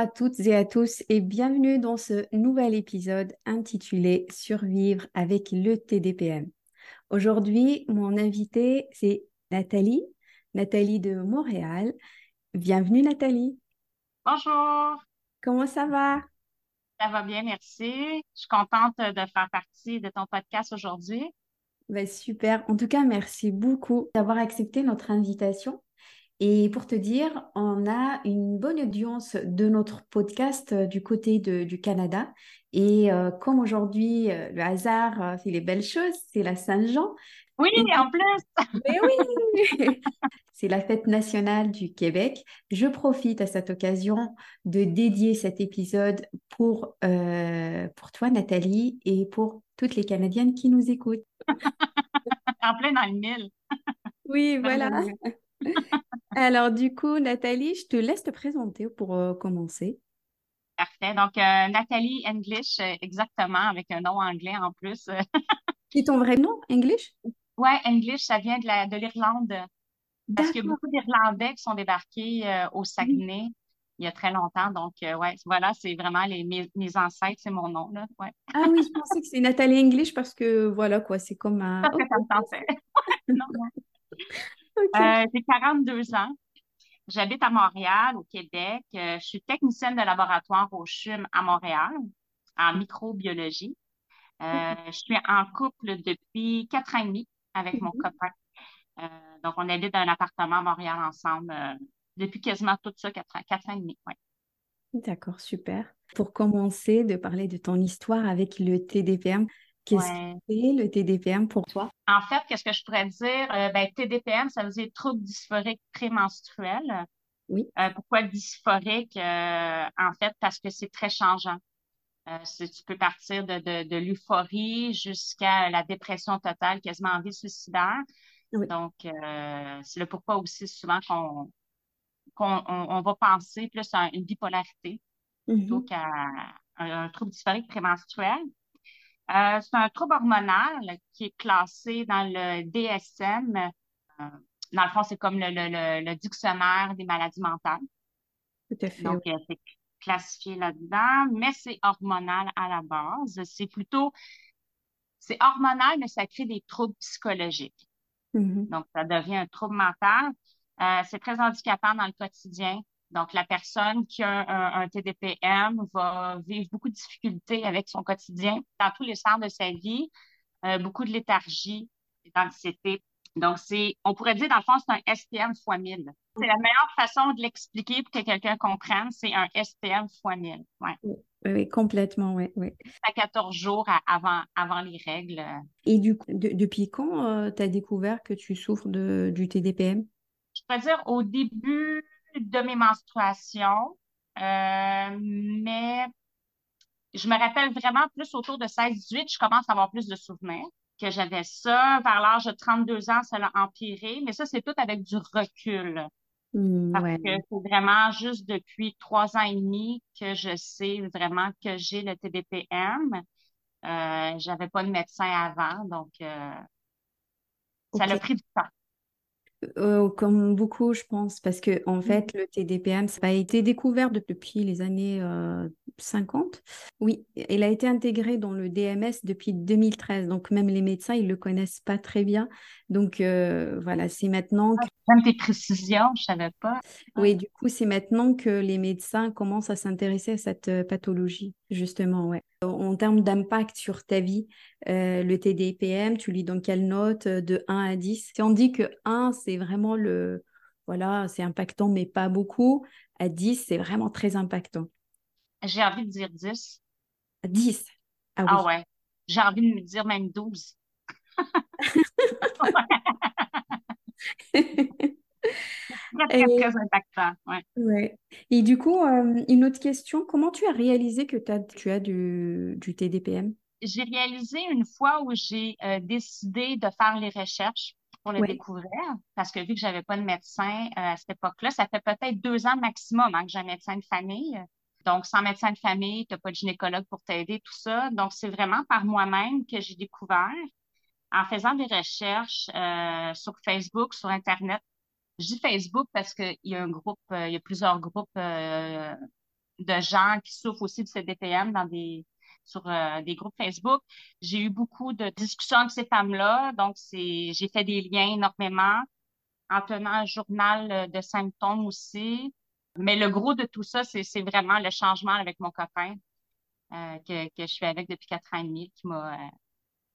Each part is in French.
À toutes et à tous et bienvenue dans ce nouvel épisode intitulé Survivre avec le TDPM. Aujourd'hui, mon invité, c'est Nathalie, Nathalie de Montréal. Bienvenue Nathalie. Bonjour. Comment ça va? Ça va bien, merci. Je suis contente de faire partie de ton podcast aujourd'hui. Ben, super. En tout cas, merci beaucoup d'avoir accepté notre invitation. Et pour te dire, on a une bonne audience de notre podcast euh, du côté du Canada. Et euh, comme aujourd'hui, euh, le hasard fait les belles choses, c'est la Saint-Jean. Oui, en plus. Mais oui, c'est la fête nationale du Québec. Je profite à cette occasion de dédier cet épisode pour, pour toi, Nathalie, et pour toutes les Canadiennes qui nous écoutent. en plein dans le mille. Oui, voilà. Alors, du coup, Nathalie, je te laisse te présenter pour euh, commencer. Parfait. Donc, euh, Nathalie English, euh, exactement, avec un nom anglais en plus. C'est ton vrai nom, English? Oui, English, ça vient de l'Irlande. Parce qu'il y a beaucoup d'Irlandais qui sont débarqués au Saguenay il y a très longtemps. Donc, ouais, voilà, c'est vraiment les, mes, ancêtres, c'est mon nom. Là. Ouais. Ah oui, je pensais que c'est Nathalie English parce que voilà, quoi, c'est comme un. Ça, ça me non, Euh, j'ai 42 ans. J'habite à Montréal, au Québec. Euh, je suis technicienne de laboratoire au CHUM à Montréal, en microbiologie. Euh, je suis en couple depuis quatre ans et demi avec mon mhm. copain. donc, on habite dans un appartement à Montréal ensemble depuis quasiment tout ça, quatre ans, quatre ans et demi. D'accord, super. Pour commencer, de parler de ton histoire avec le TDPM, Qu'est-ce que c'est le TDPM pour toi? En fait, qu'est-ce que je pourrais dire? Euh, ben, TDPM, ça veut dire trouble dysphorique prémenstruel. Oui. Euh, pourquoi dysphorique? Euh, en fait, parce que c'est très changeant. tu peux partir de, de, de l'euphorie jusqu'à la dépression totale, quasiment en vie suicidaire. Donc, c'est le pourquoi aussi souvent qu'on on, va penser plus à une bipolarité plutôt mm-hmm. qu'à un, un, trouble dysphorique prémenstruel. Euh, c'est un trouble hormonal qui est classé dans le DSM. Euh, dans le fond, c'est comme le, dictionnaire des maladies mentales. Tout à fait. Donc, c'est classifié là-dedans, mais c'est hormonal à la base. C'est plutôt, c'est hormonal, mais ça crée des troubles psychologiques. Mm-hmm. Donc, ça devient un trouble mental. Euh, c'est très handicapant dans le quotidien. Donc, la personne qui a un, TDPM va vivre beaucoup de difficultés avec son quotidien dans tous les sens de sa vie, euh, beaucoup de léthargie, d'anxiété. Donc, c'est, on pourrait dire, dans le fond, c'est un SPM x 1000. C'est la meilleure façon de l'expliquer pour que quelqu'un comprenne, c'est un SPM x 1000. Ouais. Oui, complètement, oui. oui. À 14 jours avant, avant les règles. Et du coup, depuis quand euh, tu as découvert que tu souffres de, du TDPM? Je pourrais dire au début de mes menstruations, euh, mais je me rappelle vraiment plus autour de 16-18, je commence à avoir plus de souvenirs que j'avais ça. Vers l'âge de 32 ans, ça l'a empiré, mais ça, c'est tout avec du recul. Mmh, parce que c'est vraiment juste depuis trois ans et demi que je sais vraiment que j'ai le TDPM. Euh, j'avais pas de médecin avant, donc euh, ça a pris du temps. Euh, comme beaucoup, je pense, parce que en mmh. fait, le TDPM, ça a été découvert depuis les années 50. Euh, oui, il a été intégré dans le DMS depuis 2013, donc même les médecins, ils le connaissent pas très bien. Donc euh, voilà, c'est maintenant. Que... Même tes précisions, je savais pas. Oui, du coup, c'est maintenant que les médecins commencent à s'intéresser à cette pathologie, justement, ouais. En termes d'impact sur ta vie, euh, le TDPM, tu lis dans quelle note euh, de 1 à 10 Si on dit que 1, c'est vraiment le... Voilà, c'est impactant, mais pas beaucoup. À 10, c'est vraiment très impactant. J'ai envie de dire 10. 10 Ah, ah ouais. J'ai envie de me dire même 12. Très, très, impactant. Ouais. Et du coup, euh, une autre question, comment tu as réalisé que as, tu as du, du TDPM? J'ai réalisé une fois où j'ai euh, décidé de faire les recherches pour le découvrir, parce que vu que j'avais pas de médecin euh, à cette époque-là, ça fait peut-être deux ans maximum hein, que j'ai un médecin de famille. Donc, sans médecin de famille, tu n'as pas de gynécologue pour t'aider, tout ça. Donc, c'est vraiment par moi-même que j'ai découvert en faisant des recherches sur Facebook, sur Internet, je dis Facebook parce qu'il y a un groupe, euh, il y a plusieurs groupes euh, de gens qui souffrent aussi de CDPM dans des, sur euh, des groupes Facebook. J'ai eu beaucoup de discussions avec ces femmes-là. Donc, c'est, j'ai fait des liens énormément en tenant un journal de symptômes aussi. Mais le gros de tout ça, c'est, vraiment le changement avec mon copain que, que je suis avec depuis quatre ans et demi qui m'a,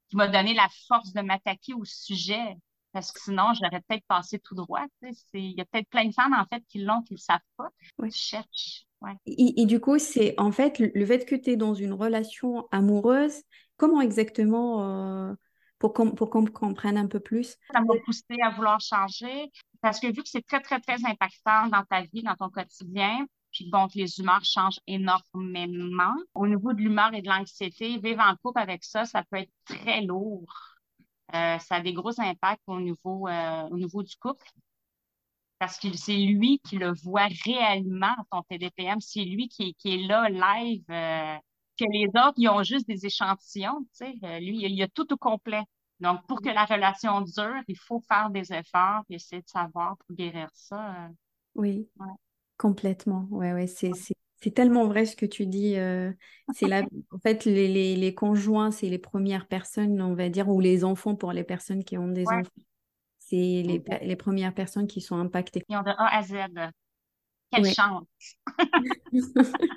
qui m'a donné la force de m'attaquer au sujet. Parce que sinon, j'aurais peut-être passé tout droit. Il y a peut-être plein de femmes, en fait, qui l'ont, qui ne le savent pas. Ouais. cherchent. Et, du coup, c'est en fait le fait que tu es dans une relation amoureuse, comment exactement, euh, pour qu'on pour comprenne un peu plus? Ça m'a poussé à vouloir changer parce que vu que c'est très, très, très impactant dans ta vie, dans ton quotidien, puis bon, que les humeurs changent énormément. Au niveau de l'humeur et de l'anxiété, vivre en couple avec ça, ça peut être très lourd. Euh, ça a des gros impacts au niveau, euh, au niveau du couple parce que c'est lui qui le voit réellement, ton TDPM. C'est lui qui, qui, est là, live, euh, que les autres, ils ont juste des échantillons, tu sais. Euh, lui, il, y a tout au complet. Donc, pour que la relation dure, il faut faire des efforts et essayer de savoir pour guérir ça. Euh. oui, complètement. Ouais, ouais, c'est, c'est, tellement vrai ce que tu dis. c'est là, en fait, les, les, les conjoints, c'est les premières personnes, on va dire, ou les enfants pour les personnes qui ont des enfants c'est les, les, premières personnes qui sont impactées. Ils ont de A à Z. Quelle chance!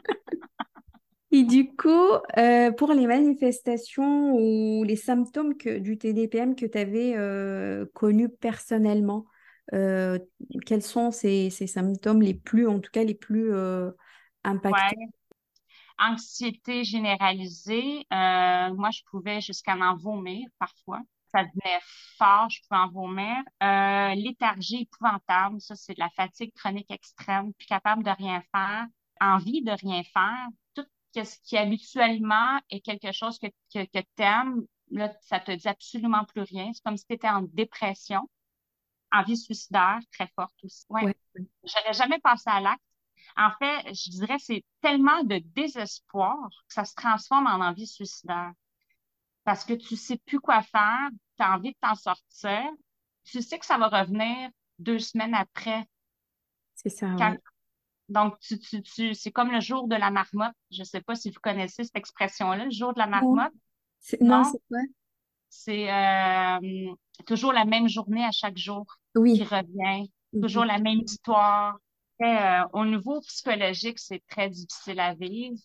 Et du coup, euh, pour les manifestations ou les symptômes que, du TDPM que tu avais euh, connus personnellement, euh, quels sont ces, ces, symptômes les plus, en tout cas les plus impactants? Anxiété généralisée. moi, je pouvais jusqu'à m'en vomir parfois ça devenait fort, je pouvais en vomir. Euh, léthargie épouvantable, ça c'est de la fatigue chronique extrême, plus capable de rien faire, envie de rien faire, tout ce qui habituellement est quelque chose que, que, que tu aimes, là, ça te dit absolument plus rien. C'est comme si tu étais en dépression, envie suicidaire très forte aussi. Ouais. ouais. J'aurais jamais passé à l'acte. En fait, je dirais c'est tellement de désespoir que ça se transforme en envie suicidaire parce que tu sais plus quoi faire, tu as envie de t'en sortir, tu sais que ça va revenir deux semaines après. C'est ça. Donc, tu, tu, tu, c'est comme le jour de la marmotte. Je ne sais pas si vous connaissez cette expression-là, le jour de la marmotte. Non, c'est quoi? C'est euh, toujours la même journée à chaque jour oui. qui revient, mm-hmm. toujours la même histoire. Euh, au niveau psychologique, c'est très difficile à vivre.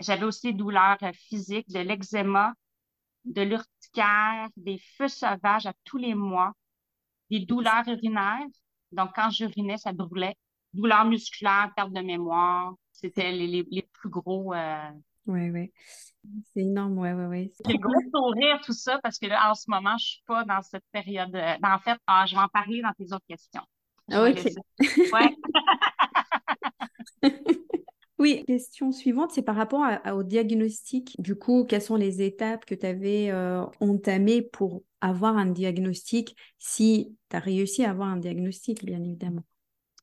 J'avais aussi des douleurs physiques, de l'eczéma, de l'urticaire, des feux sauvages à tous les mois, des douleurs urinaires. Donc, quand j'urinais, ça brûlait. Douleurs musculaires, perte de mémoire. C'était les, les, plus gros. Euh... Oui, oui. C'est énorme, oui, oui, oui. J'ai gros sourire, tout ça, parce que là, en ce moment, je suis pas dans cette période. Euh, en fait, ah, je vais en parler dans tes autres questions. OK. Ouais. Oui, question suivante, c'est par rapport au diagnostic. Du coup, quelles sont les étapes que tu avais euh, entamées pour avoir un diagnostic, si tu as réussi à avoir un diagnostic, bien évidemment?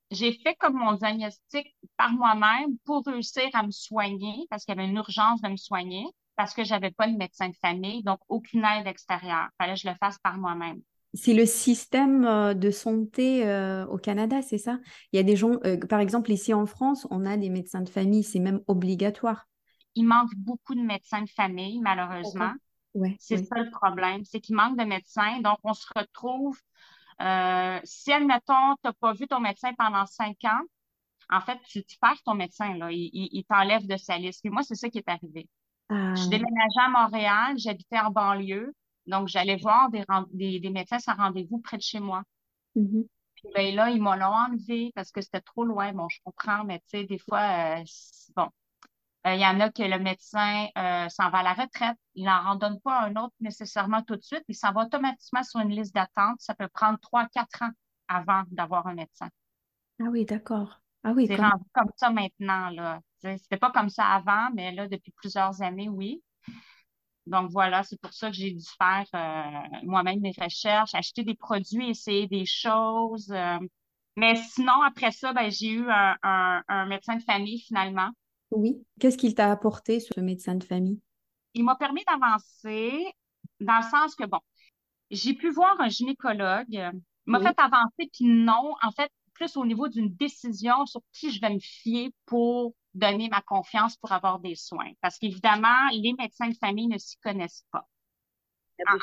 J'ai fait comme mon diagnostic par moi-même pour réussir à me soigner, parce qu'il y avait une urgence de me soigner, parce que j'avais pas de médecin de famille, donc aucune aide extérieure. Il fallait que je le fasse par moi-même c'est le système euh, de santé euh, au Canada, c'est ça? Il y a des gens, euh, par exemple, ici en France, on a des médecins de famille, c'est même obligatoire. Il manque beaucoup de médecins de famille, malheureusement. Ouais, c'est ça le problème, c'est qu'il manque de médecins. Donc, on se retrouve, si, admettons, tu n'as pas vu ton médecin pendant cinq ans, en fait, tu, perds ton médecin, là. Il, t'enlève de sa liste. Et moi, c'est ça qui est arrivé. Je ah. déménageais à Montréal, j'habitais en banlieue. Donc, j'allais voir des, des, des, médecins sans rendez-vous près de chez moi. Mm-hmm. Puis ben, là, ils m'ont enlevé parce que c'était trop loin. Bon, je comprends, mais tu sais, des fois, euh, bon, euh, il y en a que le médecin euh, s'en va à la retraite. Il n'en donne pas un autre nécessairement tout de suite. Il s'en va automatiquement sur une liste d'attente. Ça peut prendre trois, quatre ans avant d'avoir un médecin. Ah oui, d'accord. Ah oui, c'est comme... comme ça maintenant, là. C'était pas comme ça avant, mais là, depuis plusieurs années, oui. Donc voilà, c'est pour ça que j'ai dû faire euh, moi-même mes recherches, acheter des produits, essayer des choses. Euh. Mais sinon, après ça, ben, j'ai eu un, médecin de famille finalement. Oui. Qu'est-ce qu'il t'a apporté, ce médecin de famille? Il m'a permis d'avancer dans le sens que, bon, j'ai pu voir un gynécologue. Il m'a fait avancer, puis non, en fait, plus au niveau d'une décision sur qui je vais me fier pour donner ma confiance pour avoir des soins. Parce qu'évidemment, les médecins de famille ne s'y connaissent pas.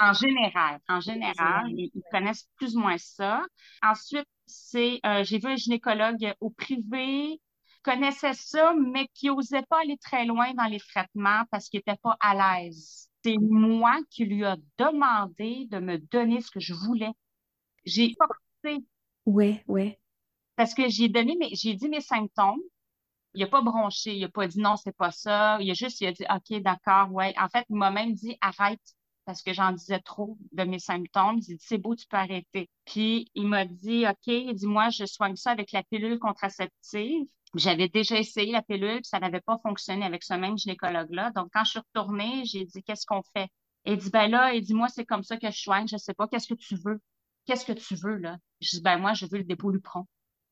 En, général, en général, ils, connaissent plus ou moins ça. Ensuite, c'est, euh, j'ai vu un gynécologue au privé, connaissait ça, mais qui n'osait pas aller très loin dans les traitements parce qu'il n'était pas à l'aise. C'est moi qui lui a demandé de me donner ce que je voulais. J'ai forcé. Ouais, ouais. Parce que j'ai donné mes, j'ai dit mes symptômes. Il n'a pas bronché, il n'a pas dit non, c'est pas ça. Il a juste, il a dit OK, d'accord, ouais. En fait, il m'a même dit arrête parce que j'en disais trop de mes symptômes. Il dit c'est beau, tu peux arrêter. Puis il m'a dit OK, il dit moi, je soigne ça avec la pilule contraceptive. J'avais déjà essayé la pilule, puis ça n'avait pas fonctionné avec ce même gynécologue-là. Donc, quand je suis retournée, j'ai dit qu'est-ce qu'on fait? Il dit ben là, il dit moi, c'est comme ça que je soigne, je sais pas, qu'est-ce que tu veux? Qu'est-ce que tu veux, là? Je dis ben moi, je veux le dépôt Lupron.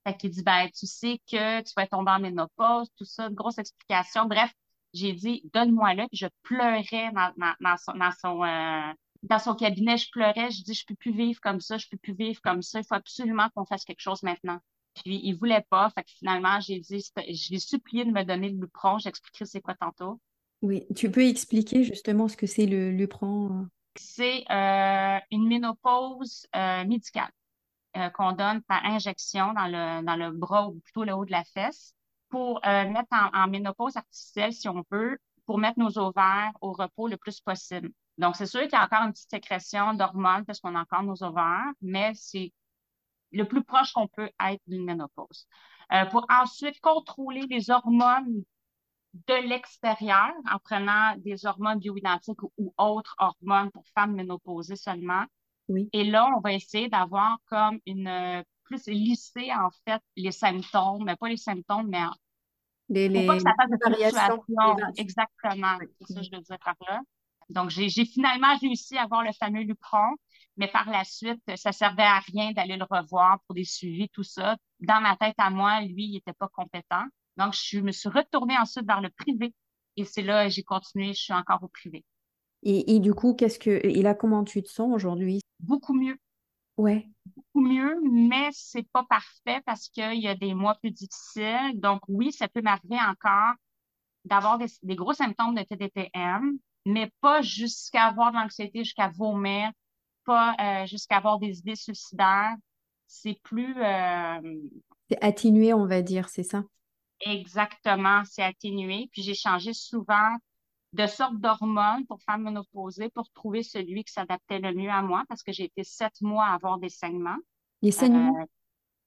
Fait qu'il dit, ben, tu sais que tu vas tomber en ménopause, tout ça, une grosse explication. Bref, j'ai dit, donne-moi-le. Puis je pleurais dans, dans, son, dans, son, euh, dans son cabinet. Je pleurais. Je dis, je peux plus vivre comme ça. Je peux plus vivre comme ça. Il faut absolument qu'on fasse quelque chose maintenant. Puis il voulait pas. Fait que finalement, j'ai dit, je l'ai supplié de me donner le Lupron. J'expliquerai c'est quoi tantôt. Oui, tu peux expliquer justement ce que c'est le Lupron? C'est euh, une ménopause euh, médicale. Euh, qu'on donne par injection dans le, dans le bras ou plutôt le haut de la fesse pour euh, mettre en, ménopause artificielle, si on veut, pour mettre nos ovaires au repos le plus possible. Donc, c'est sûr qu'il y a encore une petite sécrétion d'hormones parce qu'on a encore nos ovaires, mais c'est le plus proche qu'on peut être d'une ménopause. Euh, pour ensuite contrôler les hormones de l'extérieur en prenant des hormones bioidentiques ou, ou autres hormones pour femmes ménopausées seulement, et là, on va essayer d'avoir comme une euh, plus lisser en fait les symptômes, mais pas les symptômes, mais les, les pas que ça fasse de variations. Exactement, c'est ça que je veux dire par là. Donc, j'ai finalement réussi à avoir le fameux Lupron, mais par la suite, ça servait à rien d'aller le revoir pour des suivis, tout ça. Dans ma tête à moi, lui, il n'était pas compétent. Donc, je me suis retournée ensuite vers le privé. Et c'est là, j'ai continué, je suis encore au privé. Et, et du coup, qu'est-ce que, et là, comment tu te sens aujourd'hui? Beaucoup mieux. Ouais. Beaucoup mieux, mais c'est pas parfait parce qu'il y a des mois plus difficiles. Donc, oui, ça peut m'arriver encore d'avoir des, gros symptômes de TDPM, mais pas jusqu'à avoir de l'anxiété, jusqu'à vomir, pas euh, jusqu'à avoir des idées suicidaires. C'est plus. Euh, c'est atténué, on va dire, c'est ça? Exactement, c'est atténué. Puis j'ai changé souvent de sortes d'hormones pour femmes ménopausées pour trouver celui qui s'adaptait le mieux à moi parce que j'ai été sept mois à avoir des saignements. Des saignements? Euh,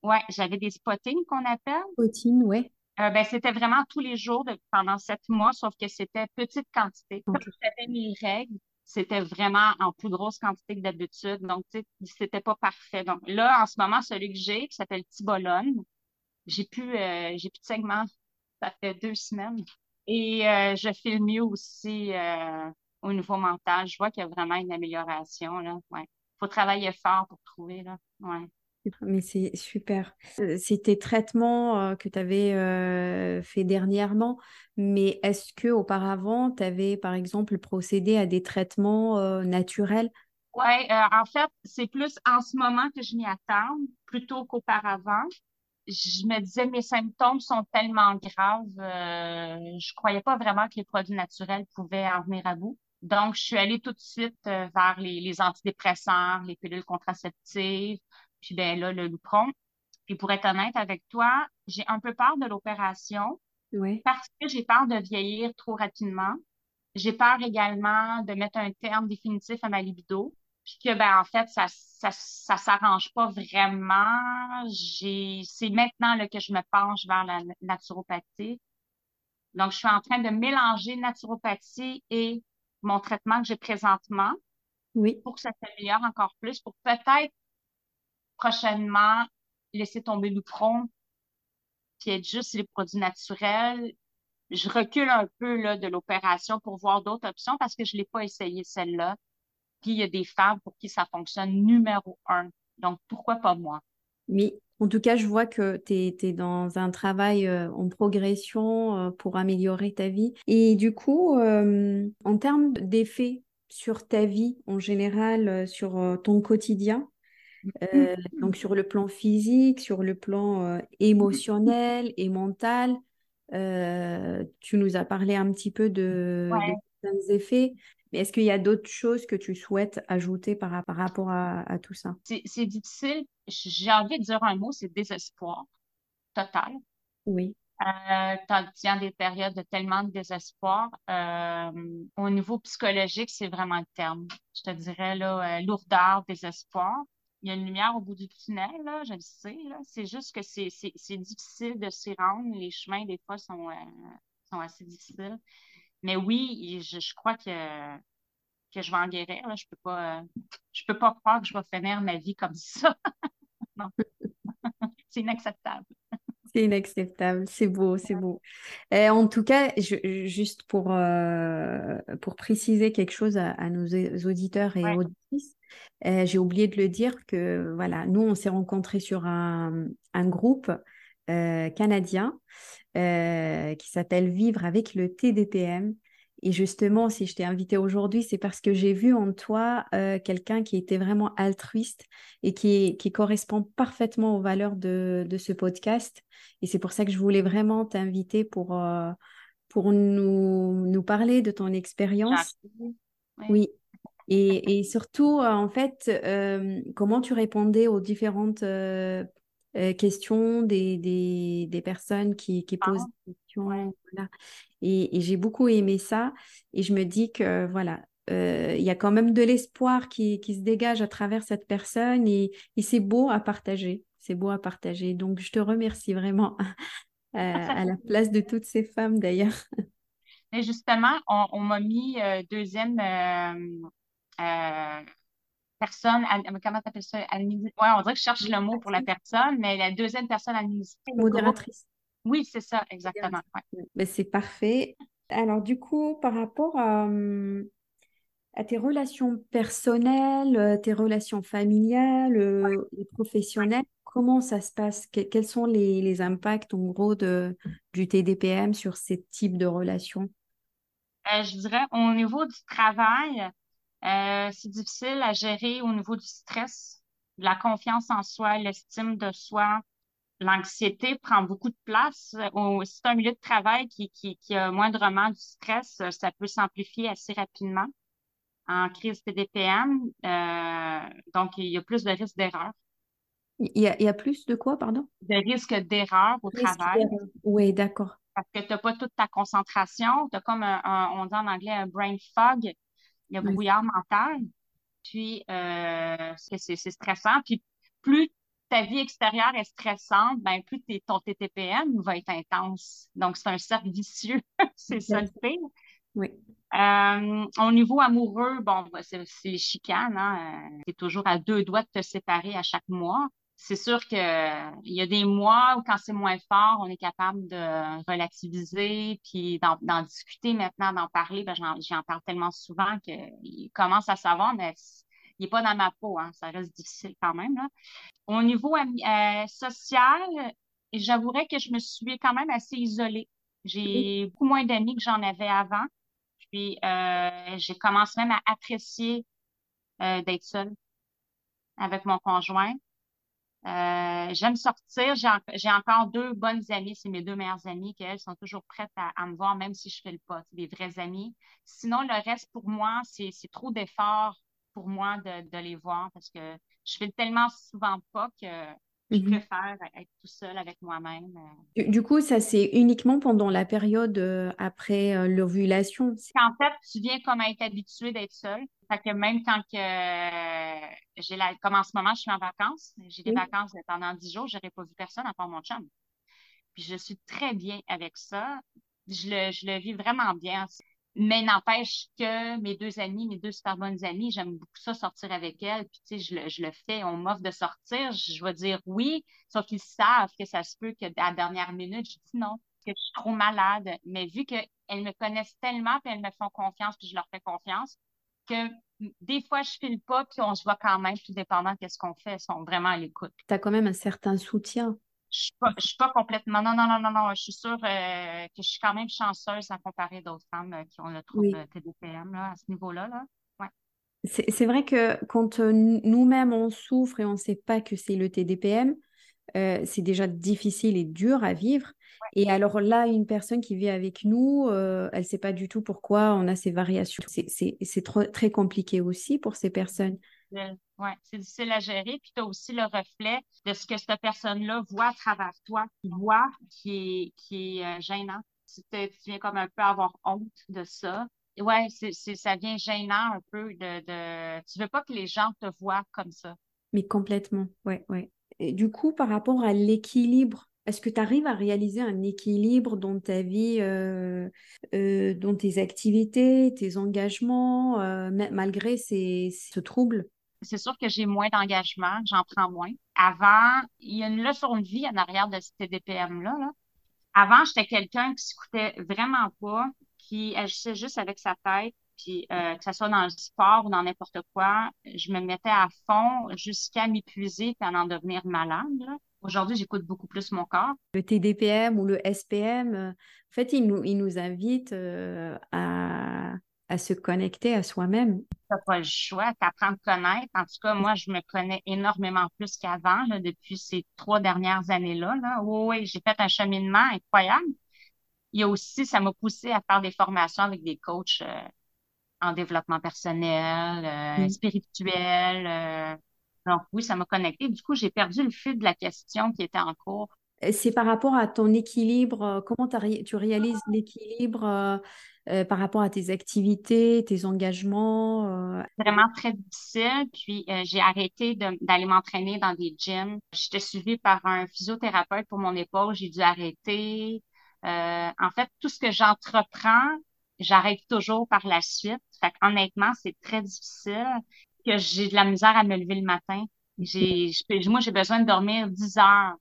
oui, j'avais des spottings qu'on appelle. Spottings, oui. Euh, ben, c'était vraiment tous les jours pendant sept mois, sauf que c'était petite quantité. Quand j'avais mes règles, c'était vraiment en plus grosse quantité que d'habitude. Donc, tu sais, c'était pas parfait. Donc, là, en ce moment, celui que j'ai, qui s'appelle Tibolone, j'ai plus, euh, j'ai plus de saignements. Ça fait deux semaines. Et euh, je file mieux aussi euh, au niveau mental. Je vois qu'il y a vraiment une amélioration. Il ouais. faut travailler fort pour trouver. Là. Ouais. Mais c'est super. Euh, c'est tes traitements que tu avais fait dernièrement, mais est-ce que auparavant tu avais par exemple procédé à des traitements naturels? Oui, en fait, c'est plus en ce moment que je m'y attends plutôt qu'auparavant je me disais, mes symptômes sont tellement graves, euh, je croyais pas vraiment que les produits naturels pouvaient en venir à bout. Donc, je suis allée tout de suite euh, vers les, les, antidépresseurs, les pilules contraceptives, puis ben là, le Lupron. Puis pour être honnête avec toi, j'ai un peu peur de l'opération oui. parce que j'ai peur de vieillir trop rapidement. J'ai peur également de mettre un terme définitif à ma libido puis que ben en fait ça ça ça s'arrange pas vraiment. J'ai c'est maintenant là, que je me penche vers la naturopathie. Donc je suis en train de mélanger naturopathie et mon traitement que j'ai présentement oui. pour que ça s'améliore encore plus pour peut-être prochainement laisser tomber le front puis être juste les produits naturels. Je recule un peu là, de l'opération pour voir d'autres options parce que je l'ai pas essayé celle-là il y a des femmes pour qui ça fonctionne numéro un. Donc, pourquoi pas moi? Oui, en tout cas, je vois que tu es, dans un travail euh, en progression euh, pour améliorer ta vie. Et du coup, euh, en termes d'effet sur ta vie en général, sur ton quotidien, donc sur le plan physique, sur le plan émotionnel et mental, tu nous as parlé un petit peu de, certains effets, mais est-ce qu'il y a d'autres choses que tu souhaites ajouter par, rapport à, tout ça? C'est difficile. J'ai envie de dire un mot, c'est désespoir total. Oui. Euh, tiens des périodes de tellement de désespoir. Euh, au niveau psychologique, c'est vraiment le terme. Je te dirais, là, euh, lourdeur, désespoir. Il y a une lumière au bout du tunnel, là, je le sais. C'est juste que c'est difficile de s'y rendre. Les chemins, des fois, sont, euh, sont assez difficiles. Mais oui, je, je crois que, que je vais en guérir. Là. Je peux pas, je peux pas croire que je vais finir ma vie comme ça. non. c'est inacceptable. C'est inacceptable, c'est beau, c'est beau. Et en tout cas, juste pour, euh, pour préciser quelque chose à, nos auditeurs et auditrices, euh, j'ai oublié de le dire que voilà, nous, on s'est rencontrés sur un, un groupe euh, canadien qui s'appelle Vivre avec le TDPM. Et justement, si je t'ai invité aujourd'hui, c'est parce que j'ai vu en toi euh, quelqu'un qui était vraiment altruiste et qui, qui correspond parfaitement aux valeurs de, de, ce podcast. Et c'est pour ça que je voulais vraiment t'inviter pour, euh, pour nous, nous parler de ton expérience. Oui. Et, et, surtout, euh, en fait, comment tu répondais aux différentes questions des, des, des, personnes qui, qui posent des questions. Voilà. Et, j'ai beaucoup aimé ça. Et je me dis que voilà, euh, il y a quand même de l'espoir qui, qui, se dégage à travers cette personne et, c'est beau à partager. C'est beau à partager. Donc, je te remercie vraiment à la place de toutes ces femmes d'ailleurs. Et justement, on, m'a mis euh, deuxième euh, personne, comment tu appelles ça? Ouais, on dirait que je cherche le mot pour la personne, mais la deuxième personne administrative. Modératrice. Oui, c'est ça, exactement. Ben, c'est parfait. Alors, du coup, par rapport à, tes relations personnelles, euh, tes relations familiales euh, et professionnelles, comment ça se passe? quels sont les, impacts, en gros, de, du TDPM sur ces types de relations? Euh, je dirais, au niveau du travail, c'est difficile à gérer au niveau du stress, de la confiance en soi, l'estime de soi, l'anxiété prend beaucoup de place. C'est un milieu de travail qui, qui, qui, a moindrement du stress, ça peut s'amplifier assez rapidement en crise TDPM. Euh, donc, il y a plus de risques d'erreur. Il y, a, il y a plus de quoi, pardon? De risques d'erreur au travail. Oui, d'accord. Parce que tu n'as pas toute ta concentration. Tu as comme, un, on dit en anglais, un brain fog, le brouillard mental. Puis, euh, c'est stressant. Puis, plus ta vie extérieure est stressante, ben plus ton TTPM va être intense. Donc, c'est un cercle vicieux. c'est ça le pire. Oui. Euh, au niveau amoureux, bon, ben, c'est chicane. Hein? Tu es toujours à deux doigts de te séparer à chaque mois. C'est sûr qu'il y a des mois où, quand c'est moins fort, on est capable de relativiser, puis d'en discuter maintenant, d'en parler. Ben, J'en parle tellement souvent qu'il commence à savoir, mais il n'est pas dans ma peau, hein, ça reste difficile quand même. Là. Au niveau euh, social, j'avouerais que je me suis quand même assez isolée. J'ai beaucoup moins d'amis que j'en avais avant. Puis euh, j'ai commencé même à apprécier euh, d'être seule avec mon conjoint. J'aime sortir. J'ai encore deux bonnes amies, c'est mes deux meilleures amies, qu'elles sont toujours prêtes à, me voir, même si je fais le pas, des vraies amies. Sinon, le reste, pour moi, c'est trop d'efforts pour moi de, les voir parce que je fais tellement souvent pas que je mhm. préfère être tout seul avec moi-même. Euh. Du, coup, ça c'est uniquement pendant la période euh, après euh, l'ovulation? En fait, tu viens comme à être habitué d'être seul. Fait que même quand que j'ai la, comme en ce moment, je suis en vacances, j'ai des vacances pendant dix jours, j'aurais pas vu personne à part mon chum. Puis je suis très bien avec ça. Je le, je le vis vraiment bien. Mais n'empêche que mes deux amies, mes deux super bonnes amies, j'aime beaucoup ça sortir avec elles. Puis, tu sais, je le, fais, on m'offre de sortir, je vais dire oui, sauf qu'ils savent que ça se peut que à la dernière minute, je dis non, que je suis trop malade. Mais vu qu'elles me connaissent tellement, puis elles me font confiance, puis je leur fais confiance, que des fois, je file pas, puis on se voit quand même, tout dépendant de ce qu'on fait, elles sont vraiment à l'écoute. Tu as quand même un certain soutien. Je ne suis, pas complètement. Non, non, non, non, non. Je suis sûre euh, que je suis quand même chanceuse à comparer d'autres femmes euh, qui ont le trouble TDPM là, à ce niveau-là. Là. Ouais. C'est vrai que quand euh, nous-mêmes on souffre et on ne sait pas que c'est le TDPM, c'est déjà difficile et dur à vivre. Et alors là, une personne qui vit avec nous, elle ne sait pas du tout pourquoi on a ces variations. C'est très compliqué aussi pour ces personnes. Oui, c'est difficile à gérer. Puis tu as aussi le reflet de ce que cette personne-là voit à travers toi, qui voit, qui est, qui est gênant. Tu, tu viens comme un peu avoir honte de ça. C'est, ça vient gênant un peu de, de. Tu veux pas que les gens te voient comme ça. Mais complètement, ouais, ouais. Et du coup, par rapport à l'équilibre, est-ce que tu arrives à réaliser un équilibre dans ta vie, euh, euh, dans tes activités, tes engagements, euh, malgré ces, ce trouble? C'est sûr que j'ai moins d'engagement, j'en prends moins. Avant, il y a une leçon de vie en arrière de ce TDPM-là. Là. Avant, j'étais quelqu'un qui s'écoutait vraiment pas, qui agissait juste avec sa tête, puis euh, que ce soit dans le sport ou dans n'importe quoi, je me mettais à fond jusqu'à m'épuiser et en devenir malade. Aujourd'hui, j'écoute beaucoup plus mon corps. Le TDPM ou le SPM, euh, en fait, il nous, il nous invite euh, à, à, se connecter à soi-même. Pas le choix, tu apprends à connaître. En tout cas, moi, je me connais énormément plus qu'avant, depuis ces trois dernières années-là. Là. Oui, oui, j'ai fait un cheminement incroyable il y a aussi, ça m'a poussé à faire des formations avec des coachs euh, en développement personnel, euh, spirituel. Euh. donc oui, ça m'a connecté. Du coup, j'ai perdu le fil de la question qui était en cours. C'est par rapport à ton équilibre, comment tu réalises l'équilibre par rapport à tes activités, tes engagements? Vraiment très difficile. Puis j'ai arrêté d'aller m'entraîner dans des gyms. J'étais suivie par un physiothérapeute pour mon épaule. J'ai dû arrêter. Euh, en fait, tout ce que j'entreprends, j'arrête toujours par la suite. Fait honnêtement, c'est très difficile que j'ai de la misère à me lever le matin. J'ai, moi, j'ai besoin de dormir 10 heures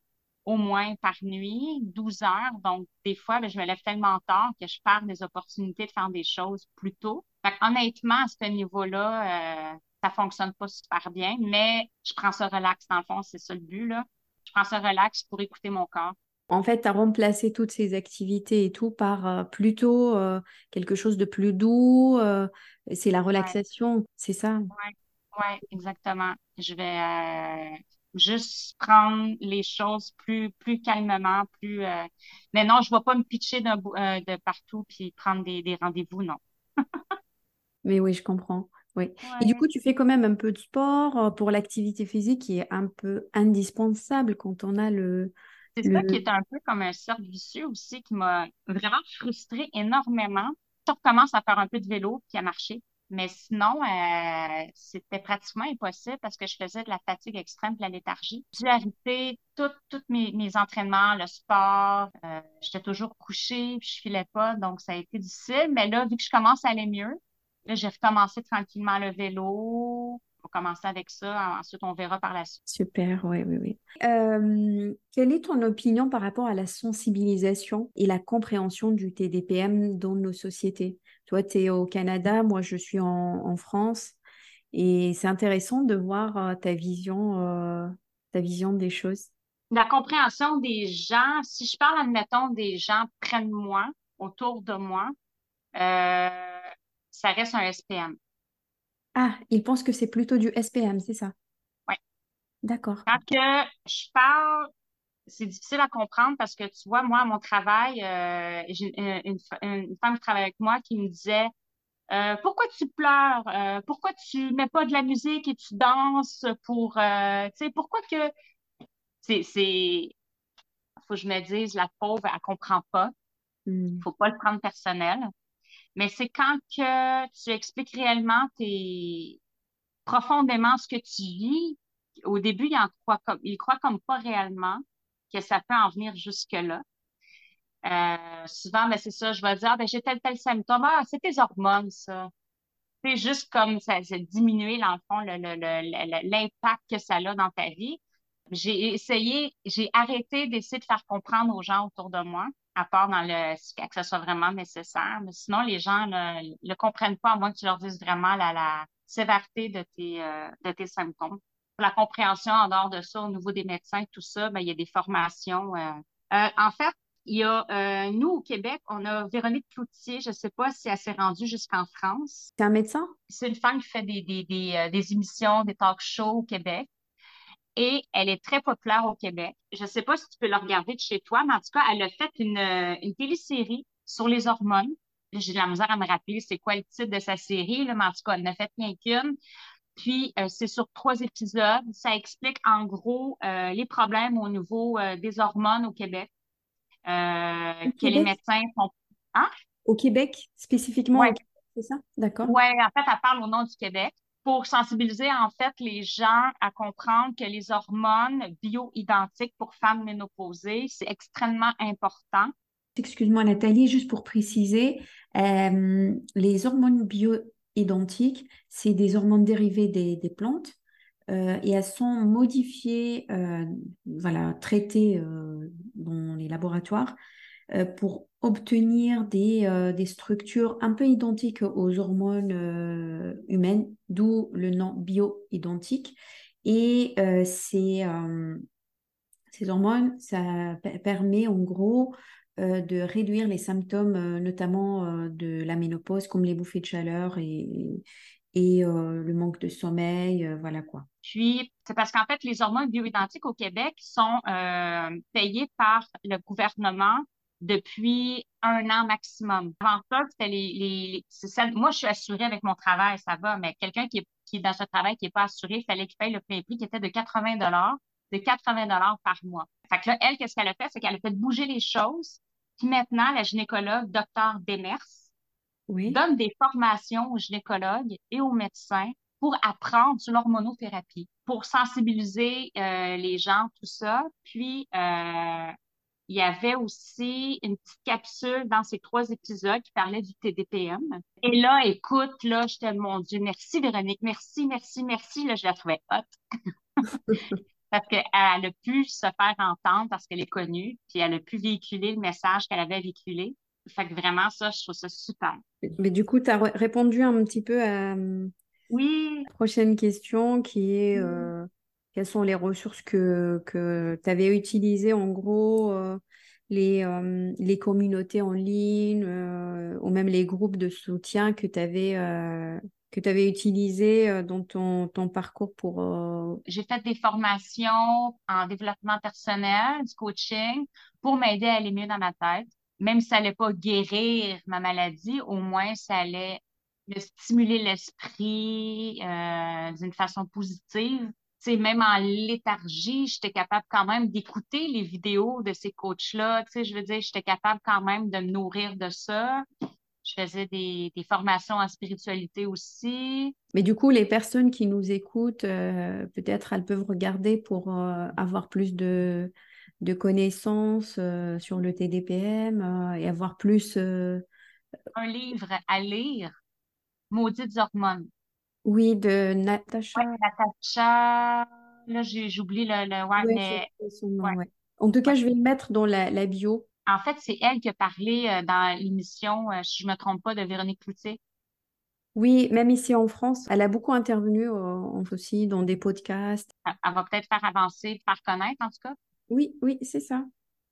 au moins par nuit, 12 heures. Donc, des fois, ben, je me lève tellement tard que je perds des opportunités de faire des choses plus tôt. Fait honnêtement, à ce niveau-là, euh, ça fonctionne pas super bien, mais je prends ça relax dans le fond, c'est ça le but, là. Je prends ça relax pour écouter mon corps en fait, tu as remplacé toutes ces activités et tout par euh, plutôt euh, quelque chose de plus doux. Euh, c'est la relaxation, c'est ça? Oui, ouais, exactement. Je vais juste prendre les choses plus, plus calmement, plus. Mais non, je ne vais pas me pitcher de partout puis prendre des, des rendez-vous, non. Mais oui, je comprends. Oui. Et du coup, tu fais quand même un peu de sport pour l'activité physique qui est un peu indispensable quand on a le, c'est ça qui est un peu comme un cercle vicieux aussi qui m'a vraiment frustrée énormément. Je recommence à faire un peu de vélo qui a marché. Mais sinon, euh, c'était pratiquement impossible parce que je faisais de la fatigue extrême, de la léthargie. J'ai arrêté tous mes, mes, entraînements, le sport. Euh, j'étais toujours couchée, puis je filais pas, donc ça a été difficile. Mais là, vu que je commence à aller mieux, j'ai recommencé tranquillement le vélo, va commencer avec ça. Ensuite, on verra par la suite. Super, oui, oui, oui. Euh, quelle est ton opinion par rapport à la sensibilisation et la compréhension du TDPM dans nos sociétés? Toi, tu es au Canada, moi, je suis en, France. Et c'est intéressant de voir euh, ta vision, euh, ta vision des choses. La compréhension des gens, si je parle, admettons, des gens près de moi, autour de moi, ça reste un SPM. Ah, il pense que c'est plutôt du SPM, c'est ça? Oui. D'accord. Quand que je parle, c'est difficile à comprendre parce que tu vois, moi, à mon travail, euh, j'ai une, femme qui travaille avec moi qui me disait euh, Pourquoi tu pleures? Euh, pourquoi tu mets pas de la musique et tu danses pour. tu sais, pourquoi que. C'est. c'est... Faut que je me dise, la pauvre, elle comprend pas. Hmm. Faut pas le prendre personnel. Mais c'est quand que tu expliques réellement tes profondément ce que tu vis. Au début, il croit comme, pas réellement que ça peut en venir jusque-là. Euh, souvent, ben, c'est ça, je vais dire, ben, j'ai tel, tel symptôme. Ah, c'est tes hormones, ça. C'est juste comme ça, c'est diminuer, dans le fond, l'impact que ça a dans ta vie. J'ai essayé, j'ai arrêté d'essayer de faire comprendre aux gens autour de moi à part dans le que ce soit vraiment nécessaire. Mais sinon, les gens ne le, comprennent pas, à moins que tu leur dises vraiment la, la sévérité de tes, euh, de tes symptômes. Pour la compréhension en dehors de ça, au niveau des médecins, tout ça, ben, il y a des formations. Euh, euh, en fait, il y a, nous, au Québec, on a Véronique Cloutier, je ne sais pas si elle s'est rendue jusqu'en France. C'est un médecin? C'est une femme qui fait des, des, des, des émissions, des talk shows au Québec. Et elle est très populaire au Québec. Je ne sais pas si tu peux la regarder de chez toi, mais en tout cas, elle a fait une, une télésérie sur les hormones. J'ai de la misère à me rappeler c'est quoi le titre de sa série, là, mais en tout cas, elle n'a fait rien qu'une. Puis, euh, c'est sur trois épisodes. Ça explique en gros euh, les problèmes au niveau euh, des hormones au Québec. que les médecins font. Hein? Au Québec, spécifiquement, c'est ça? D'accord. Oui, en fait, elle parle au nom du Québec pour sensibiliser en fait les gens à comprendre que les hormones bio-identiques pour femmes ménopausées, c'est extrêmement important. Excuse-moi Nathalie, juste pour préciser, euh, les hormones bio-identiques, c'est des hormones dérivées des, plantes euh, et elles sont modifiées, euh, voilà, traitées dans les laboratoires pour obtenir des, des, structures un peu identiques aux hormones humaines, d'où le nom bio-identique. Et ces, ces hormones, ça permet en gros euh, de réduire les symptômes, euh, notamment euh, de la ménopause, comme les bouffées de chaleur et, et le manque de sommeil, voilà quoi. Puis, c'est parce qu'en fait, les hormones bioidentiques au Québec sont payées par le gouvernement depuis un an maximum. Avant ça, c'était les, les moi, je suis assurée avec mon travail, ça va, mais quelqu'un qui est, qui est dans ce travail qui n'est pas assuré, il fallait qu'il paye le prix qui était de 80 de 80 par mois. Fait que là, elle, qu'est-ce qu'elle a fait? C'est qu'elle a fait bouger les choses. Puis maintenant, la gynécologue, docteur Demers, donne des formations aux gynécologues et aux médecins pour apprendre sur l'hormonothérapie, pour sensibiliser euh, les gens, tout ça. Puis, euh, il y avait aussi une petite capsule dans ces trois épisodes qui parlait du TDPM. Et là, écoute, là, j'étais, mon Dieu, merci Véronique, merci, merci, merci. Là, je la trouvais hot. parce qu'elle a pu se faire entendre parce qu'elle est connue, puis elle a pu véhiculer le message qu'elle avait véhiculé. Fait que vraiment, ça, je trouve ça super. Mais du coup, tu as répondu un petit peu à oui. la prochaine question qui est euh, quelles sont les ressources que, que tu avais utilisées en gros euh, les, euh, les communautés en ligne ou même les groupes de soutien que tu avais que tu avais utilisé euh, dans ton, ton parcours pour... Euh, J'ai fait des formations en développement personnel, du coaching, pour m'aider à aller mieux dans ma tête. Même si ça allait pas guérir ma maladie, au moins ça allait me stimuler l'esprit euh, d'une façon positive. Sais, même en léthargie, j'étais capable quand même d'écouter les vidéos de ces coachs-là. Je veux dire, j'étais capable quand même de me nourrir de ça. Je faisais des, formations en spiritualité aussi. Mais du coup, les personnes qui nous écoutent, euh, peut-être elles peuvent regarder pour euh, avoir plus de, de connaissances euh, sur le TDPM et avoir plus... Un livre à lire, Maudites hormones. Oui, de Natacha. Oui, Natacha. Là, j'oublie le... le... Ouais, En tout cas, je vais le mettre dans la bio en fait, c'est elle qui a parlé euh, dans l'émission, euh, si je me trompe pas, de Véronique Cloutier. Oui, même ici en France, elle a beaucoup intervenu euh, aussi dans des podcasts. Elle, va peut-être faire avancer, faire connaître en tout cas. Oui, oui, c'est ça.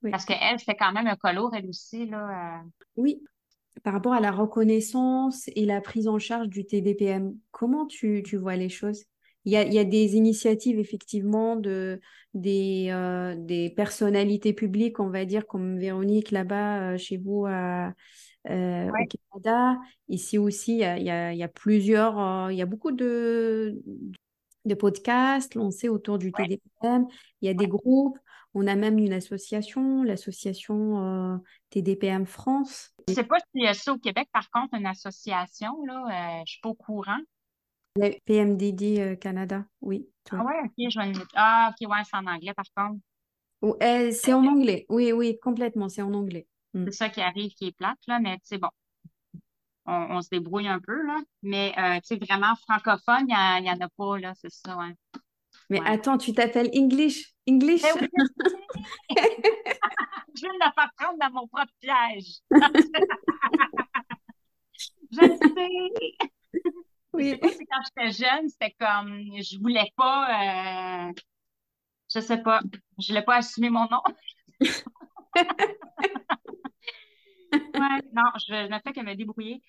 Parce qu'elle fait quand même un colour, elle aussi. Là, Oui, par rapport à la reconnaissance et la prise en charge du TDPM, comment tu, tu vois les choses? Il y, a, des initiatives effectivement de des, euh, des personnalités publiques, on va dire, comme Véronique là-bas euh, chez vous euh, au Canada. Ici aussi, il y a, y a, plusieurs, il y a beaucoup de, de podcasts lancés autour du TDPM. Il y a des groupes. On a même une association, l'association TDPM France. Je ne sais pas s'il y a ça au Québec, par contre, une association, là, je ne suis pas au courant. Le PMDD euh, Canada, oui. Ah ouais, ok, je vais le mettre. Ah, ok, ouais, c'est en anglais par contre. Euh, c'est en anglais, oui, oui, complètement, c'est en anglais. Mm. C'est ça qui arrive qui est plate, là, mais c'est bon. On, se débrouille un peu, là. Mais, euh, tu sais, vraiment francophone, il n'y en, a pas, là, c'est ça, ouais. Mais attends, tu t'appelles English? English? Ben je viens de la faire prendre dans mon propre piège. je sais. Oui. quand j'étais jeune, c'était comme, je voulais pas, euh, je sais pas, je voulais pas assumer mon nom. ouais, non, je ne fais que me débrouiller.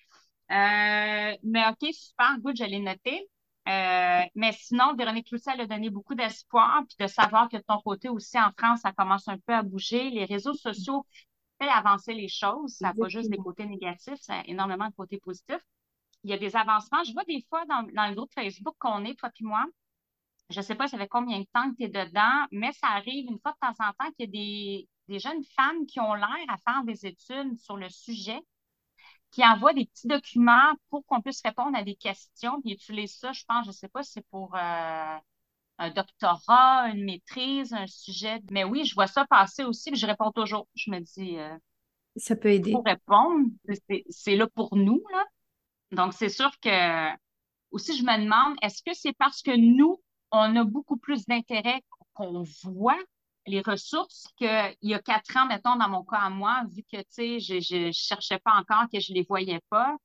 Euh, mais OK, super, good, je l'ai noté. Euh, mais sinon, Véronique Cloutier, elle a donné beaucoup d'espoir, puis de savoir que de ton côté aussi, en France, ça commence un peu à bouger. Les réseaux sociaux font avancer les choses. Ça n'a pas juste des côtés négatifs, ça a énormément de côtés positifs. Il y a des avancements. Je vois des fois dans, dans le groupe Facebook qu'on est, toi et moi, je ne sais pas ça fait combien de temps que tu es dedans, mais ça arrive une fois de temps en temps qu'il y a des, des jeunes femmes qui ont l'air à faire des études sur le sujet, qui envoient des petits documents pour qu'on puisse répondre à des questions, puis utiliser ça, je pense, je ne sais pas si c'est pour euh, un doctorat, une maîtrise, un sujet. Mais oui, je vois ça passer aussi, puis je réponds toujours. Je me dis, euh, ça peut aider. Pour répondre, c'est là pour nous, là. Donc, c'est sûr que aussi, je me demande, est-ce que c'est parce que nous, on a beaucoup plus d'intérêt qu'on voit les ressources qu'il y a quatre ans, mettons, dans mon cas à moi, vu que, je ne cherchais pas encore, que je ne les voyais pas.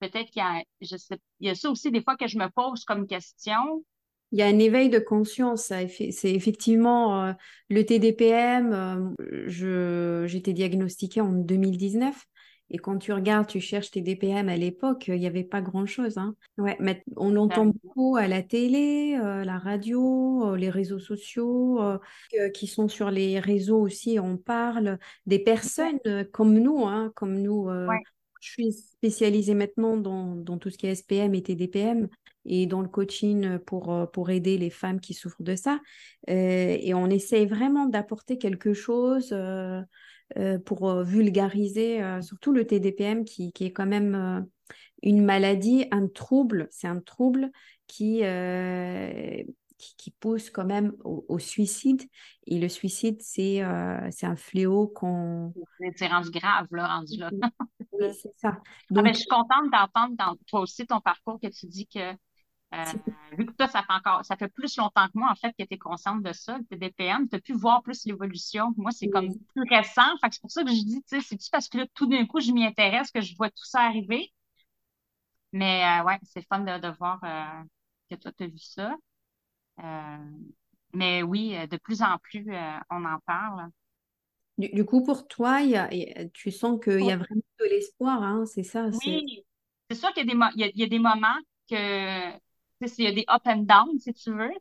Peut-être qu'il y a, je sais, y a ça aussi des fois que je me pose comme question. Il y a un éveil de conscience. C'est effectivement euh, le TDPM. Euh, j'étais diagnostiquée en 2019. Et quand tu regardes, tu cherches tes DPM à l'époque, il n'y avait pas grand-chose. Hein. Ouais, mais on entend beaucoup à la télé, euh, la radio, euh, les réseaux sociaux, euh, qui sont sur les réseaux aussi. On parle des personnes comme nous, hein, comme nous. Je suis spécialisée maintenant dans, dans, tout ce qui est SPM et TDPM et dans le coaching pour, pour aider les femmes qui souffrent de ça. et on essaye vraiment d'apporter quelque chose pour euh, vulgariser euh, surtout le TDPM qui, qui, est quand même une maladie, un trouble, c'est un trouble qui, qui, qui, pousse quand même au, suicide. Et le suicide, c'est un fléau qu'on... C'est rendu grave, là, rendu là. oui, c'est ça. Donc... Ah, ben, je suis contente d'entendre dans toi aussi ton parcours que tu dis que euh, vu que toi, ça fait encore, ça fait plus longtemps que moi, en fait, que tu es consciente de ça, le TDPM, tu as pu voir plus l'évolution. Moi, c'est comme plus récent. c'est pour ça que je dis, tu sais, c'est-tu parce que là, tout d'un coup, je m'y intéresse, que je vois tout ça arriver? Mais euh, ouais, c'est fun de, voir euh, que toi, tu as vu ça. mais oui, de plus en plus, on en parle. Du, coup, pour toi, tu sens qu'il y a vraiment de l'espoir, hein, c'est ça? Oui, c'est sûr qu'il y, y, y, a des moments que il y a des up and down, si tu veux.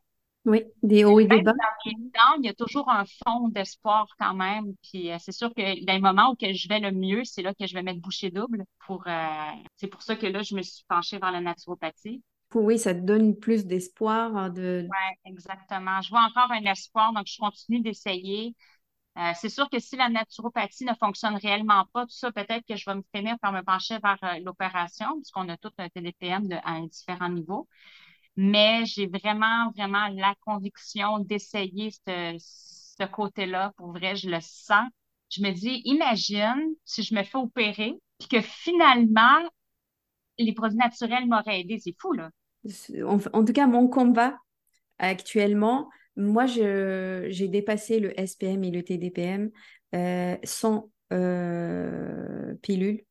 Oui, des hauts et des bas. il y a toujours un fond d'espoir quand même. Puis euh, c'est sûr que dans les moments où que je vais le mieux, c'est là que je vais mettre bouchée double. Pour, euh, c'est pour ça que là, je me suis penchée vers la naturopathie. Oui, ça te donne plus d'espoir. Hein, de... Oui, exactement. Je vois encore un espoir, donc je continue d'essayer. Euh, c'est sûr que si la naturopathie ne fonctionne réellement pas, tout ça, peut-être que je vais me finir par me pencher vers l'opération, puisqu'on a tout un TDPM de, à différents niveaux mais j'ai vraiment, vraiment la conviction d'essayer ce, ce côté-là. Pour vrai, je le sens. Je me dis, imagine si je me fais opérer, puis que finalement, les produits naturels m'auraient aidé. C'est fou, là. En, tout cas, mon combat actuellement, moi, j'ai dépassé le SPM et le TDPM euh, sans euh, pilule.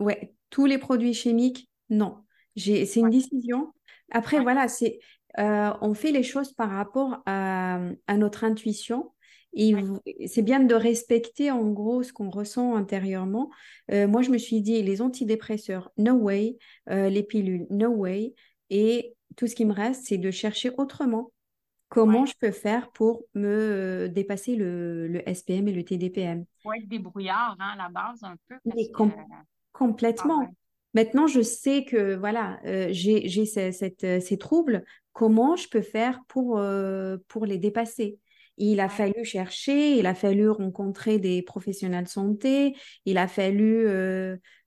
Ouais, tous les produits chimiques, non. C'est une décision. Après, voilà, c'est euh, on fait les choses par rapport à, notre intuition. Et c'est bien de respecter en gros ce qu'on ressent intérieurement. Euh, moi, je me suis dit, les antidépresseurs, no way. Euh, les pilules, no way. Et tout ce qui me reste, c'est de chercher autrement comment je peux faire pour me dépasser le, le, SPM et le TDPM. Oui, des brouillards hein, à la base un peu. complètement. Ah Maintenant, je sais que voilà, euh, j'ai euh, ces troubles. Comment je peux faire pour, euh, pour les dépasser? Il a fallu chercher, il a fallu rencontrer des professionnels de santé, il a fallu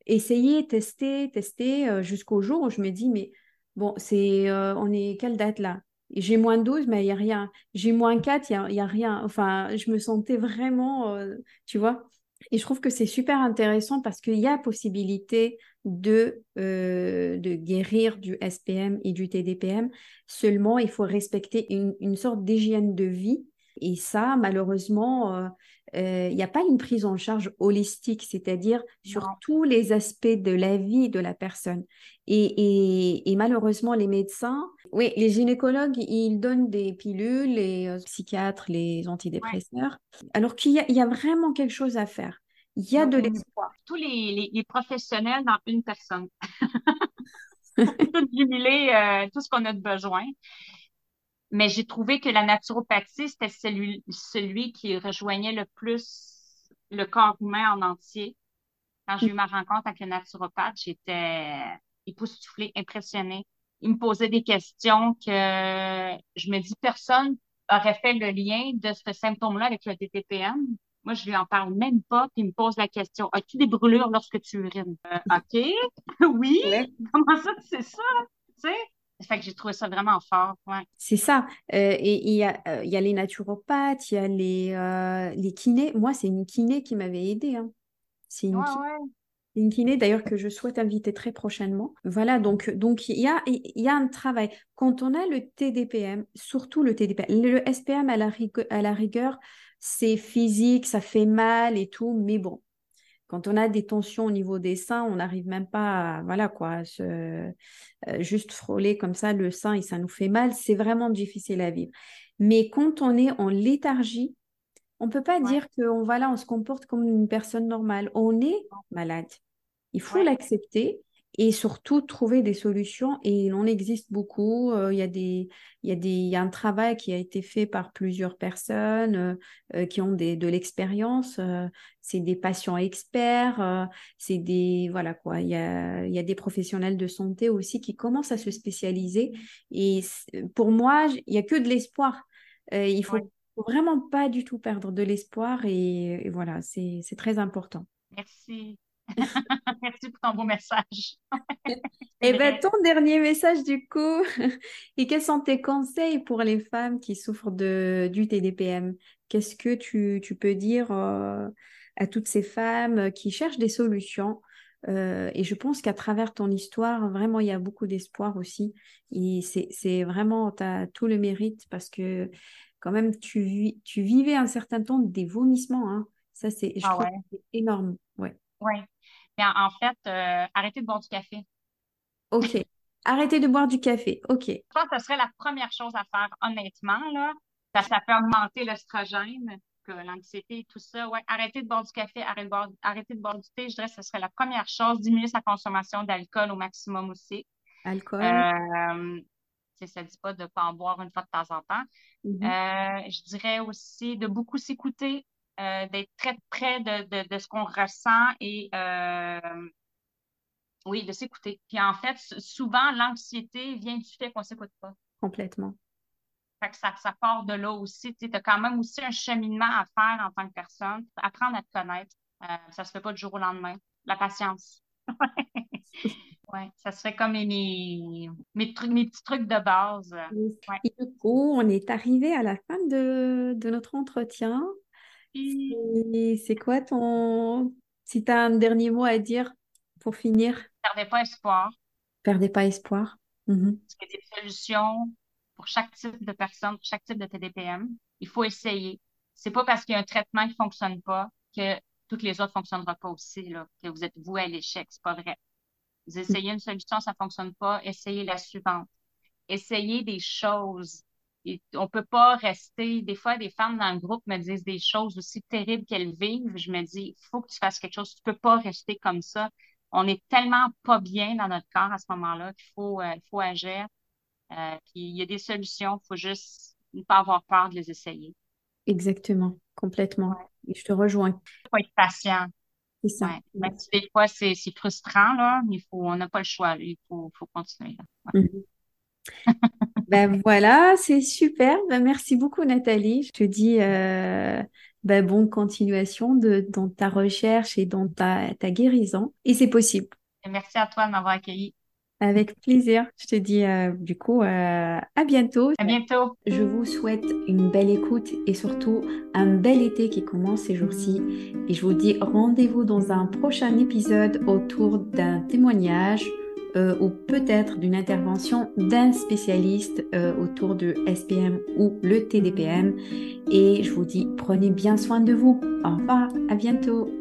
essayer, tester, tester jusqu'au jour où je me dis, mais bon, c'est, on est quelle date là? J'ai moins 12, mais il n'y a rien. J'ai moins 4, il n'y a, a, rien. Enfin, je me sentais vraiment, tu vois? Et je trouve que c'est super intéressant parce qu'il y a possibilité de, euh, de guérir du SPM et du TDPM. Seulement, il faut respecter une, sorte d'hygiène de vie. Et ça, malheureusement, euh, euh, il n'y a pas une prise en charge holistique, c'est-à-dire sur tous les aspects de la vie de la personne. Et, malheureusement, les médecins, oui, les gynécologues, ils donnent des pilules, les psychiatres, les antidépresseurs, alors qu'il y, a vraiment quelque chose à faire. Il y a de l'espoir. Tous les, les, professionnels dans une personne. tout jubiler euh, tout ce qu'on a de besoin. Mais j'ai trouvé que la naturopathie, c'était celui, celui qui rejoignait le plus le corps humain en entier. Quand j'ai eu ma rencontre avec le naturopathe, j'étais époustouflée, impressionnée. Il me posait des questions que je me dis personne aurait fait le lien de ce symptôme-là avec le TTPM. Moi, je lui en parle même pas, puis il me pose la question As-tu des brûlures lorsque tu urines? Euh, OK, oui. Comment ça, c'est ça? Tu sais? Fait que j'ai trouvé ça vraiment fort. Ouais. C'est ça. Euh, et il y, a, euh, y a les naturopathes, il y a les, les kinés. Moi, c'est une kiné qui m'avait aidé. Hein. C'est une, une, kiné, d'ailleurs, que je souhaite inviter très prochainement. Voilà, donc donc il y a, y a un travail. Quand on a le TDPM, surtout le TDPM, le SPM à la, à la rigueur, c'est physique, ça fait mal et tout, mais bon, quand on a des tensions au niveau des seins, on n'arrive même pas à, voilà quoi, se, euh, juste frôler comme ça le sein et ça nous fait mal, c'est vraiment difficile à vivre. Mais quand on est en léthargie, on ne peut pas dire qu'on voilà, on se comporte comme une personne normale. On est malade. Il faut l'accepter et surtout trouver des solutions. Et il en existe beaucoup. Euh, il y, a des, il y, a des, y a un travail qui a été fait par plusieurs personnes euh, euh, qui ont des, de l'expérience. c'est des patients experts. c'est des voilà quoi. Il y, a, il y a des professionnels de santé aussi qui commencent à se spécialiser. Et pour moi, il n'y a que de l'espoir. il faut, faut vraiment pas du tout perdre de l'espoir. Et, et voilà, c'est très important. Merci. Merci pour ton beau message. Et eh bien, ton dernier message du coup, et quels sont tes conseils pour les femmes qui souffrent de, du TDPM Qu'est-ce que tu, tu, peux dire euh, à toutes ces femmes qui cherchent des solutions? Euh, et je pense qu'à travers ton histoire, vraiment, il y a beaucoup d'espoir aussi. Et c'est vraiment, tu as tout le mérite parce que quand même, tu, tu vivais un certain temps des vomissements. Hein. Ça, c'est, ah trouve énorme. Ouais. Oui. Mais en, fait, euh, arrêtez de boire du café. OK. Arrêtez de boire du café. OK. Je pense que ce serait la première chose à faire, honnêtement. Là. Ça, ça peut augmenter l'estrogène, l'anxiété, tout ça. Ouais, arrêtez de boire du café, arrêtez de boire, arrêtez de boire du thé. Je dirais que ce serait la première chose. Diminuer sa consommation d'alcool au maximum aussi. Alcool. Euh, ça ne dit pas de ne pas en boire une fois de temps en temps. Mm-hmm. Euh, je dirais aussi de beaucoup s'écouter, euh, d'être très près de, de, ce qu'on ressent et euh, oui, de s'écouter. Puis en fait, souvent, l'anxiété vient du fait qu'on ne s'écoute pas. Complètement. Fait que ça, ça part de là aussi. Tu as quand même aussi un cheminement à faire en tant que personne. Apprendre à te connaître. Euh, ça ne se fait pas du jour au lendemain. La patience. ouais, ça serait comme mes, mes, mes, petits trucs de base. Et du coup, on est arrivé à la fin de, de notre entretien. C'est quoi ton... Si tu as un dernier mot à dire pour finir? Perdez pas espoir. Perdez pas espoir. Mhm. Parce qu'il y a des solutions pour chaque type de personne, pour chaque type de TDPM. Il faut essayer. C'est pas parce qu'il y a un traitement qui fonctionne pas que toutes les autres fonctionneront pas aussi, là, que vous êtes voué à l'échec. C'est pas vrai. Vous essayez une solution, ça fonctionne pas, essayez la suivante. Essayez des choses on peut pas rester. Des fois, des femmes dans le groupe me disent des choses aussi terribles qu'elles vivent. Je me dis, il faut que tu fasses quelque chose. Tu peux pas rester comme ça. On est tellement pas bien dans notre corps à ce moment-là qu'il faut, euh, faut agir. Euh, puis il y a des solutions. Il faut juste ne pas avoir peur de les essayer. Exactement, complètement. je te rejoins. Il faut être patient. C'est ça. Même si des fois, c'est frustrant, là, il faut, on n'a pas le choix. Il faut, faut continuer. Mm-hmm. ben voilà, c'est super. Ben merci beaucoup Nathalie. Je te dis euh, ben bonne continuation de, dans ta recherche et dans ta, ta guérison. Et c'est possible. merci à toi de m'avoir accueilli. Avec plaisir. Je te dis euh, du coup euh, à bientôt. À bientôt. Je vous souhaite une belle écoute et surtout un bel été qui commence ces jours-ci. Et je vous dis rendez-vous dans un prochain épisode autour d'un témoignage euh, ou peut-être d'une intervention d'un spécialiste euh, autour de SPM ou le TDPM. Et je vous dis, prenez bien soin de vous. Au revoir, à bientôt.